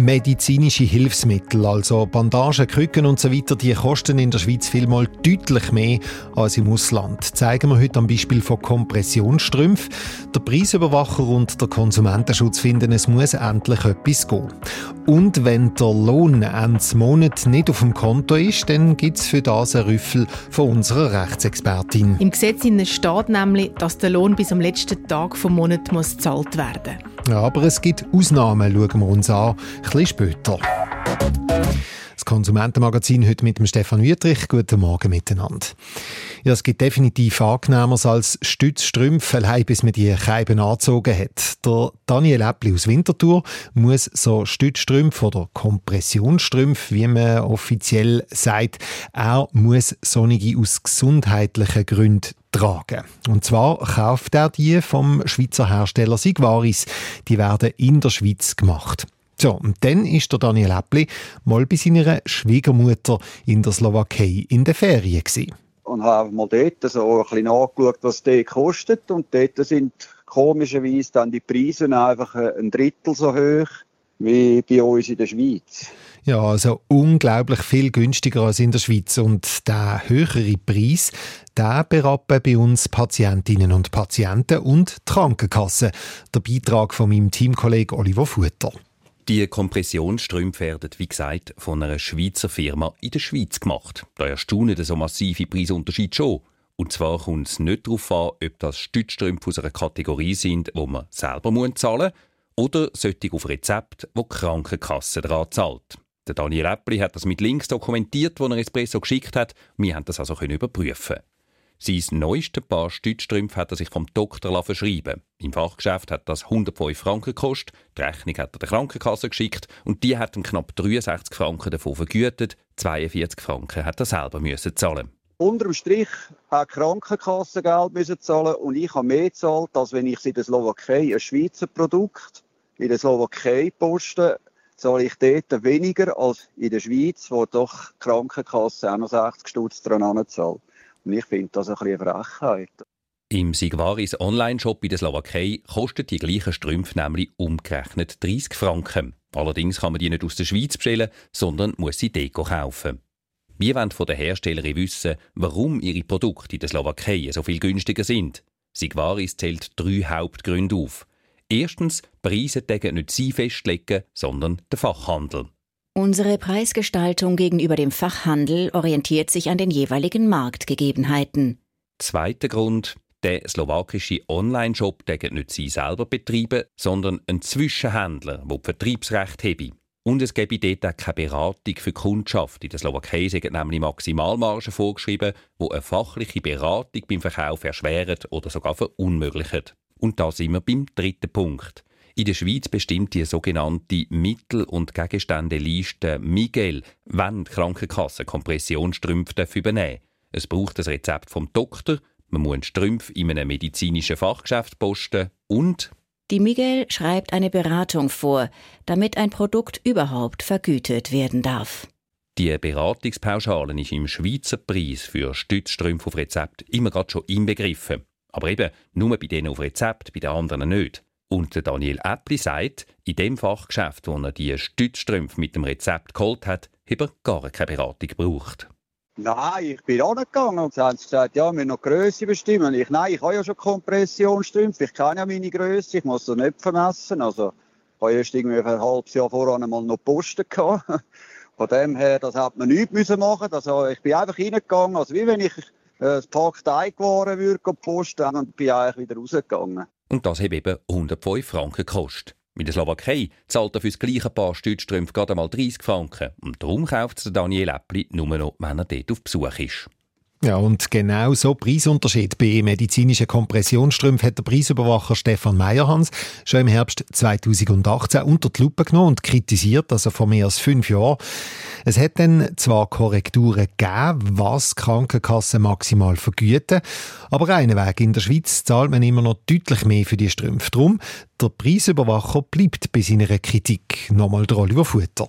Medizinische Hilfsmittel, also Bandagen, Krücken und so weiter, die kosten in der Schweiz vielmal deutlich mehr als im Ausland. Zeigen wir heute am Beispiel von Kompressionsstrümpfen. Der Preisüberwacher und der Konsumentenschutz finden, es muss endlich etwas gehen. Und wenn der Lohn Ende Monat nicht auf dem Konto ist, dann gibt es für das einen Rüffel von unserer Rechtsexpertin. Im Gesetz steht nämlich, dass der Lohn bis am letzten Tag vom Monat muss gezahlt werden muss. Ja, aber es gibt Ausnahmen, schauen wir uns an, bisschen später. Das Konsumentenmagazin heute mit dem Stefan Wüttrich. Guten Morgen miteinander. Ja, es gibt definitiv angenehmer als Stützstrümpfe, bis man die Scheiben angezogen hat. Der Daniel Äppli aus Winterthur muss so Stützstrümpfe oder Kompressionsstrümpfe, wie man offiziell sagt, er muss sonnige aus gesundheitlichen Gründen tragen. Und zwar kauft er die vom Schweizer Hersteller Sigvaris. Die werden in der Schweiz gemacht. So, und dann ist der Daniel Äppli mal bei seiner Schwiegermutter in der Slowakei in der Ferien gewesen. Und habe mal dort so ein bisschen nachgeschaut, was das kostet. Und dort sind komischerweise dann die Preise einfach ein Drittel so hoch wie bei uns in der Schweiz. Ja, also unglaublich viel günstiger als in der Schweiz. Und der höhere Preis, der berappen bei uns Patientinnen und Patienten und die Krankenkassen. Der Beitrag von meinem Teamkollegen Oliver Futter. Die Kompressionsstrümpfe werden, wie gesagt, von einer Schweizer Firma in der Schweiz gemacht. Da erstaunen so massive Preisunterschied schon. Und zwar kommt es nicht darauf an, ob das Stützstrümpfe aus einer Kategorie sind, wo man selber zahlen muss, oder solche auf Rezept, wo die Krankenkasse daran zahlt. Der Daniel Äppli hat das mit Links dokumentiert, wo er Espresso geschickt hat. Wir haben das also überprüfen. Sein neuestes Paar Stützstrümpfe hat er sich vom Doktor verschreiben Im Fachgeschäft hat das 105 Franken gekostet, die Rechnung hat er der Krankenkasse geschickt und die hat ihm knapp 63 Franken davon vergütet, 42 Franken hat er selber müssen zahlen. Unterm Strich hat die Krankenkasse Geld müssen zahlen und ich habe mehr gezahlt, als wenn ich in der Slowakei ein Schweizer Produkt in der Slowakei poste zahle ich dort weniger als in der Schweiz, wo doch die Krankenkasse auch noch 60 Stutz dran zahlt. Und ich finde das ein bisschen eine Frechheit. Im Sigvaris Online-Shop in der Slowakei kostet die gleiche Strümpfe nämlich umgerechnet 30 Franken. Allerdings kann man die nicht aus der Schweiz bestellen, sondern muss sie Deko kaufen. Wir wollen von der Herstellerin wissen, warum ihre Produkte in der Slowakei so viel günstiger sind. Sigvaris zählt drei Hauptgründe auf. Erstens, Preise degen nicht Sie festlegen, sondern der Fachhandel. Unsere Preisgestaltung gegenüber dem Fachhandel orientiert sich an den jeweiligen Marktgegebenheiten. Zweiter Grund, der slowakische Online-Shop degen nicht Sie selber betreiben, sondern ein Zwischenhändler, der Vertriebsrecht habe. Und es gebe dort auch keine Beratung für die Kundschaft. In der Slowakei sind nämlich Maximalmargen vorgeschrieben, wo eine fachliche Beratung beim Verkauf erschwert oder sogar verunmöglicht. Und da sind wir beim dritten Punkt. In der Schweiz bestimmt die sogenannte Mittel- und Gegenständeliste Miguel, wenn die Krankenkasse Kompressionsstrümpfe übernehmen Es braucht das Rezept vom Doktor, man muss Strümpfe in einem medizinischen Fachgeschäft posten und die Miguel schreibt eine Beratung vor, damit ein Produkt überhaupt vergütet werden darf. Die Beratungspauschale ist im Schweizer Preis für Stützstrümpfe auf Rezept immer gerade schon inbegriffen. Aber eben nur bei denen auf Rezept, bei den anderen nicht. Und der Daniel Äppli sagt, in dem Fachgeschäft, wo er die Stützstrümpfe mit dem Rezept geholt hat, habe er gar keine Beratung gebraucht. Nein, ich bin auch nicht gegangen und sie haben gesagt, ja, wir müssen noch Größe bestimmen. Ich, nein, ich habe ja schon Kompressionsstrümpfe, ich kenne ja meine Größe, ich muss sie nicht vermessen. Also, ich habe erst irgendwie ein halbes Jahr voran einmal noch Posten gehabt. Von dem her, das hat man nichts müssen machen. Also, ich bin einfach reingegangen, also wie wenn ich das Paket eingewaren würde, posten und bin eigentlich wieder rausgegangen. Und das hat eben 105 Franken gekostet. In der Slowakei zahlt er für das gleiche Paar Stützstrümpfe gerade einmal 30 Franken. Und darum kauft es Daniel Äppli nur noch, wenn er dort auf Besuch ist. Ja, und genau so Preisunterschied bei medizinischen Kompressionsstrümpfen hat der Preisüberwacher Stefan Meyerhans schon im Herbst 2018 unter die Lupe genommen und kritisiert, also vor mehr als fünf Jahren. Es hat dann zwar Korrekturen gegeben, was Krankenkassen maximal vergüten, aber einen Weg in der Schweiz zahlt man immer noch deutlich mehr für die Strümpfe. Drum, der Preisüberwacher bleibt bei seiner Kritik. Nochmal der Oliver Futter.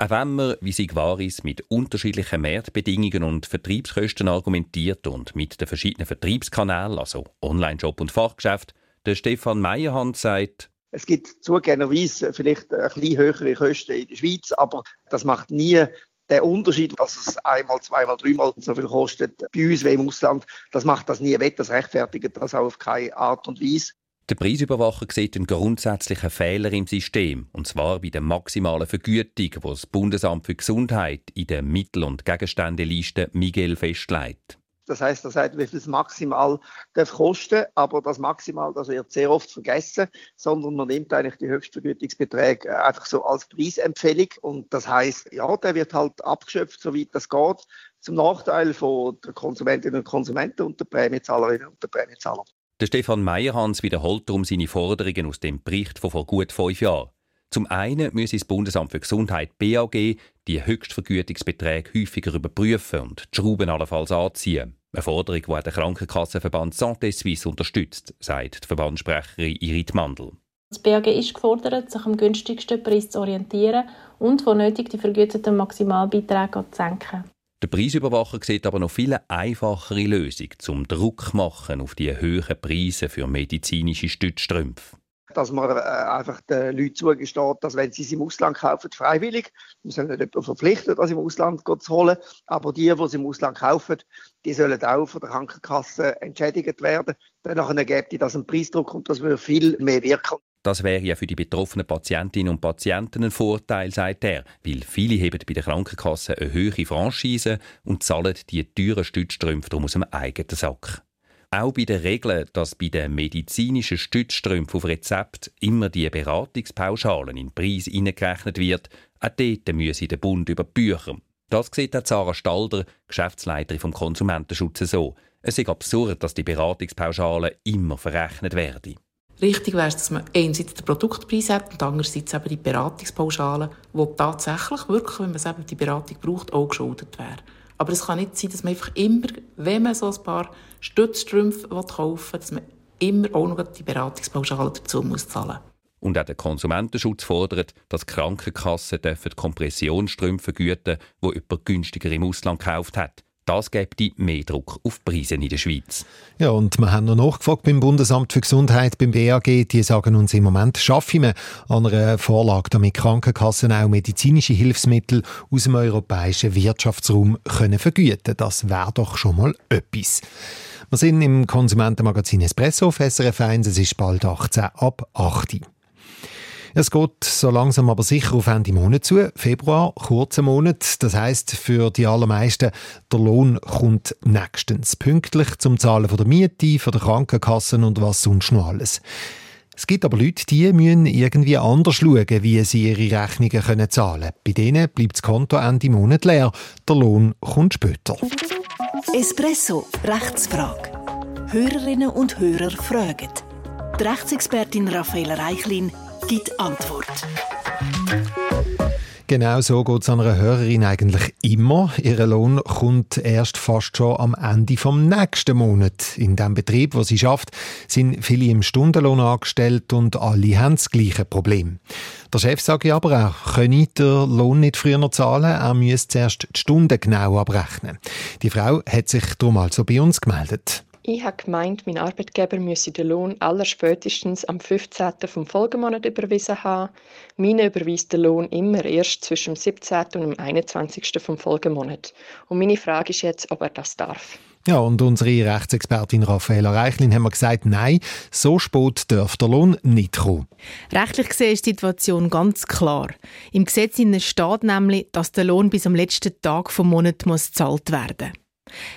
Auch wenn man, wie Sigvaris, mit unterschiedlichen Marktbedingungen und Vertriebskosten argumentiert und mit den verschiedenen Vertriebskanälen, also Online-Shop und Fachgeschäft, der Stefan Meyerhand sagt, es gibt zugegebenerweise vielleicht ein bisschen höhere Kosten in der Schweiz, aber das macht nie der Unterschied, dass es einmal, zweimal, dreimal so viel kostet bei uns wie im Ausland, das macht das nie wett, das rechtfertigt das auch auf keine Art und Weise. Der Preisüberwacher sieht einen grundsätzlichen Fehler im System, und zwar bei der maximalen Vergütung, die das Bundesamt für Gesundheit in der Mittel- und Gegenständeliste Miguel festlegt. Das heißt, er sagt, wie viel es maximal darf kosten, aber das maximal, das wird sehr oft vergessen, sondern man nimmt eigentlich die Höchstvergütungsbeträge äh, einfach so als Preisempfehlung und das heißt, ja, der wird halt abgeschöpft, soweit das geht, zum Nachteil von der Konsumentinnen und Konsumenten und der Prämiezahlerinnen und der Prämiezahler. Der Stefan Meyerhans wiederholt darum seine Forderungen aus dem Bericht von vor gut fünf Jahren. Zum einen müsse das Bundesamt für Gesundheit BAG die Höchstvergütungsbeträge häufiger überprüfen und die Schrauben allenfalls anziehen. Eine Forderung, die der Krankenkassenverband Santé Suisse unterstützt, sagt die Verbandssprecherin Irit Mandel. Das BAG ist gefordert, sich am günstigsten Preis zu orientieren und, wo nötig, die vergüteten Maximalbeiträge zu senken. Der Preisüberwacher sieht aber noch viele einfachere Lösungen zum Druck machen auf die hohen Preise für medizinische Stützstrümpfe dass man äh, einfach den Leuten zugesteht, dass wenn sie es im Ausland kaufen, freiwillig, wir sind nicht jemanden verpflichtet, das im Ausland zu holen, aber die, die es im Ausland kaufen, die sollen auch von der Krankenkasse entschädigt werden. Danach ergibt das einen Preisdruck und das würde viel mehr wirken. Das wäre ja für die betroffenen Patientinnen und Patienten ein Vorteil, sagt er, weil viele heben bei der Krankenkasse eine höhere Franchise und zahlen die teuren Stützstrümpfe aus dem eigenen Sack. Auch bei der Regel, dass bei den medizinischen Stützstrümpfen auf Rezept immer die Beratungspauschalen in den Preis eingerechnet wird, auch dort müsse der Bund über die Bücher. Das sieht auch Sarah Stalder, Geschäftsleiterin vom Konsumentenschutz, so. Es ist absurd, dass die Beratungspauschalen immer verrechnet werden. Richtig wäre es, dass man einerseits den Produktpreis hat und andererseits eben die Beratungspauschalen, die tatsächlich wirklich, wenn man eben die Beratung braucht, auch geschuldet wäre. Aber es kann nicht sein, dass man einfach immer, wenn man so ein paar Stützstrümpfe kaufen will, dass man immer auch noch die Beratungspauschale dazu muss zahlen und auch der Konsumentenschutz fordert, dass Krankenkassen dürfen Kompressionsstrümpfe vergüten, die jemand günstiger im Ausland gekauft hat. Das gibt mehr Druck auf die Preise in der Schweiz. Ja, und wir haben noch nachgefragt beim Bundesamt für Gesundheit, beim BAG. Die sagen uns im Moment, schaffen wir an einer Vorlage, damit Krankenkassen auch medizinische Hilfsmittel aus dem europäischen Wirtschaftsraum können vergüten Das wäre doch schon mal etwas. Wir sind im Konsumentenmagazin Espresso auf SRF 1. Es ist bald 18 ab 8 Uhr. Es geht so langsam aber sicher auf Ende Monat zu. Februar, kurzer Monat. Das heißt für die allermeisten, der Lohn kommt nächstens. Pünktlich zum Zahlen der Miete, von der Krankenkassen und was sonst noch alles. Es gibt aber Leute, die müssen irgendwie anders schauen, wie sie ihre Rechnungen können zahlen können. Bei denen bleibt das Konto Ende Monat leer. Der Lohn kommt später. Espresso, Rechtsfrage. Hörerinnen und Hörer fragen. Die Rechtsexpertin Raffaella Reichlin gibt Antwort. Genau so geht es einer Hörerin eigentlich immer. Ihr Lohn kommt erst fast schon am Ende vom nächsten Monat. In dem Betrieb, wo sie schafft, sind viele im Stundenlohn angestellt und alle haben das gleiche Problem. Der Chef sagt aber auch, könne der Lohn nicht früher zahlen, er müsse zuerst die Stunden genau abrechnen. Die Frau hat sich darum also bei uns gemeldet. Ich habe gemeint, mein Arbeitgeber müsse den Lohn allerspätestens am 15. vom Folgemonat überwiesen haben. Meine überweist den Lohn immer erst zwischen dem 17. und dem 21. vom Folgemonat. Und meine Frage ist jetzt, ob er das darf. Ja, und unsere Rechtsexpertin Raffaella Reichlin haben gesagt, nein, so spät darf der Lohn nicht kommen. Rechtlich gesehen ist die Situation ganz klar. Im Gesetz steht nämlich, dass der Lohn bis am letzten Tag vom Monat muss gezahlt werden muss.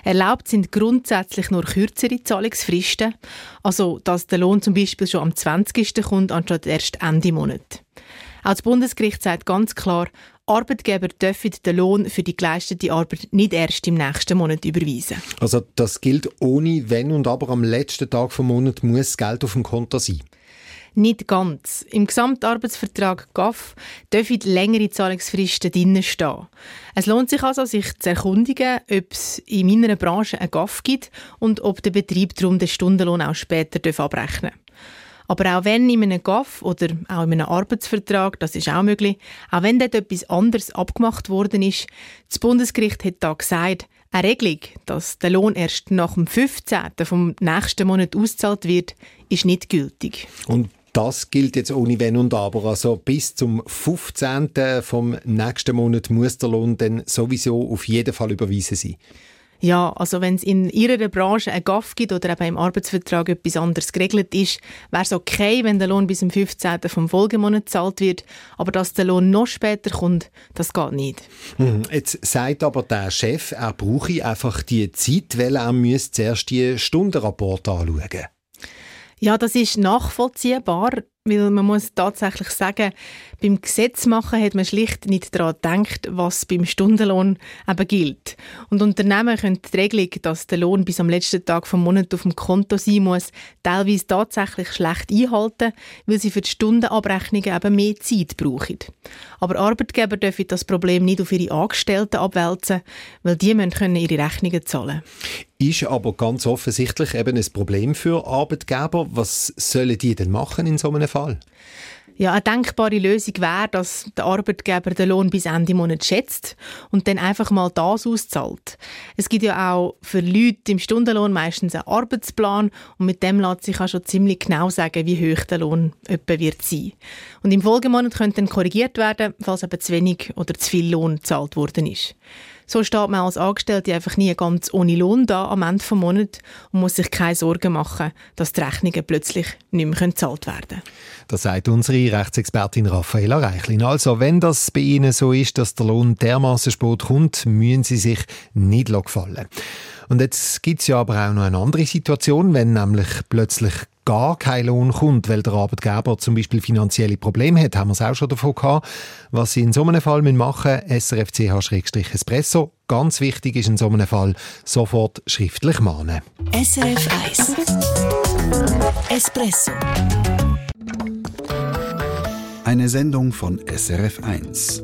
Erlaubt sind grundsätzlich nur kürzere Zahlungsfristen, also dass der Lohn zum Beispiel schon am 20. kommt, anstatt erst Ende Monat. Auch das Bundesgericht sagt ganz klar, Arbeitgeber dürfen den Lohn für die geleistete Arbeit nicht erst im nächsten Monat überweisen. Also das gilt ohne Wenn und Aber am letzten Tag vom Monat muss das Geld auf dem Konto sein. Nicht ganz. Im Gesamtarbeitsvertrag GAF dürfen längere Zahlungsfristen drinnen stehen. Es lohnt sich also, sich zu erkundigen, ob es in meiner Branche einen GAF gibt und ob der Betrieb darum den Stundenlohn auch später abrechnen darf. Aber auch wenn in einem GAF oder auch in einem Arbeitsvertrag, das ist auch möglich, auch wenn dort etwas anderes abgemacht worden ist, das Bundesgericht hat da gesagt, eine Regelung, dass der Lohn erst nach dem 15. vom nächsten Monat ausgezahlt wird, ist nicht gültig. Und das gilt jetzt ohne Wenn und Aber. Also bis zum 15. vom nächsten Monat muss der Lohn dann sowieso auf jeden Fall überwiesen sein. Ja, also wenn es in Ihrer Branche einen GAF gibt oder eben im Arbeitsvertrag etwas anderes geregelt ist, wäre es okay, wenn der Lohn bis zum 15. vom Folgemonat gezahlt wird. Aber dass der Lohn noch später kommt, das geht nicht. Mhm. Jetzt sagt aber der Chef, er brauche einfach die Zeit, weil er müsste zuerst die Stundenrapporte anschauen. Ja, das ist nachvollziehbar, weil man muss tatsächlich sagen, beim Gesetzmachen hat man schlicht nicht daran gedacht, was beim Stundenlohn eben gilt. Und Unternehmen können die Regelung, dass der Lohn bis am letzten Tag vom Monat auf dem Konto sein muss, teilweise tatsächlich schlecht einhalten, weil sie für die Stundenabrechnungen eben mehr Zeit brauchen. Aber Arbeitgeber dürfen das Problem nicht auf ihre Angestellten abwälzen, weil die müssen ihre Rechnungen zahlen ist aber ganz offensichtlich eben ein Problem für Arbeitgeber. Was sollen die denn machen in so einem Fall? Ja, eine denkbare Lösung wäre, dass der Arbeitgeber den Lohn bis Ende Monat schätzt und dann einfach mal das auszahlt. Es gibt ja auch für Leute im Stundenlohn meistens einen Arbeitsplan und mit dem lässt sich auch schon ziemlich genau sagen, wie hoch der Lohn etwa wird sein. Und im Folgemonat könnte dann korrigiert werden, falls eben zu wenig oder zu viel Lohn gezahlt worden ist. So steht man als Angestellte einfach nie ganz ohne Lohn da am Ende des Monats und muss sich keine Sorgen machen, dass die Rechnungen plötzlich nicht mehr gezahlt werden können. Das sagt unsere Rechtsexpertin Raffaella Reichlin. Also, wenn das bei Ihnen so ist, dass der Lohn dermaßen spät kommt, müssen Sie sich nicht gefallen. Und jetzt gibt es ja aber auch noch eine andere Situation, wenn nämlich plötzlich gar kein Lohn kommt, weil der Arbeitgeber zum Beispiel finanzielle Probleme hat, haben wir es auch schon davon gehabt. Was Sie in so einem Fall machen müssen, srfch-espresso. Ganz wichtig ist in so einem Fall sofort schriftlich mahnen. SRF 1 Espresso Eine Sendung von SRF 1.